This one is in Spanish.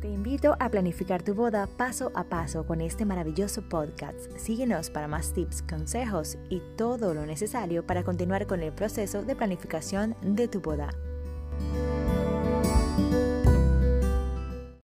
Te invito a planificar tu boda paso a paso con este maravilloso podcast. Síguenos para más tips, consejos y todo lo necesario para continuar con el proceso de planificación de tu boda.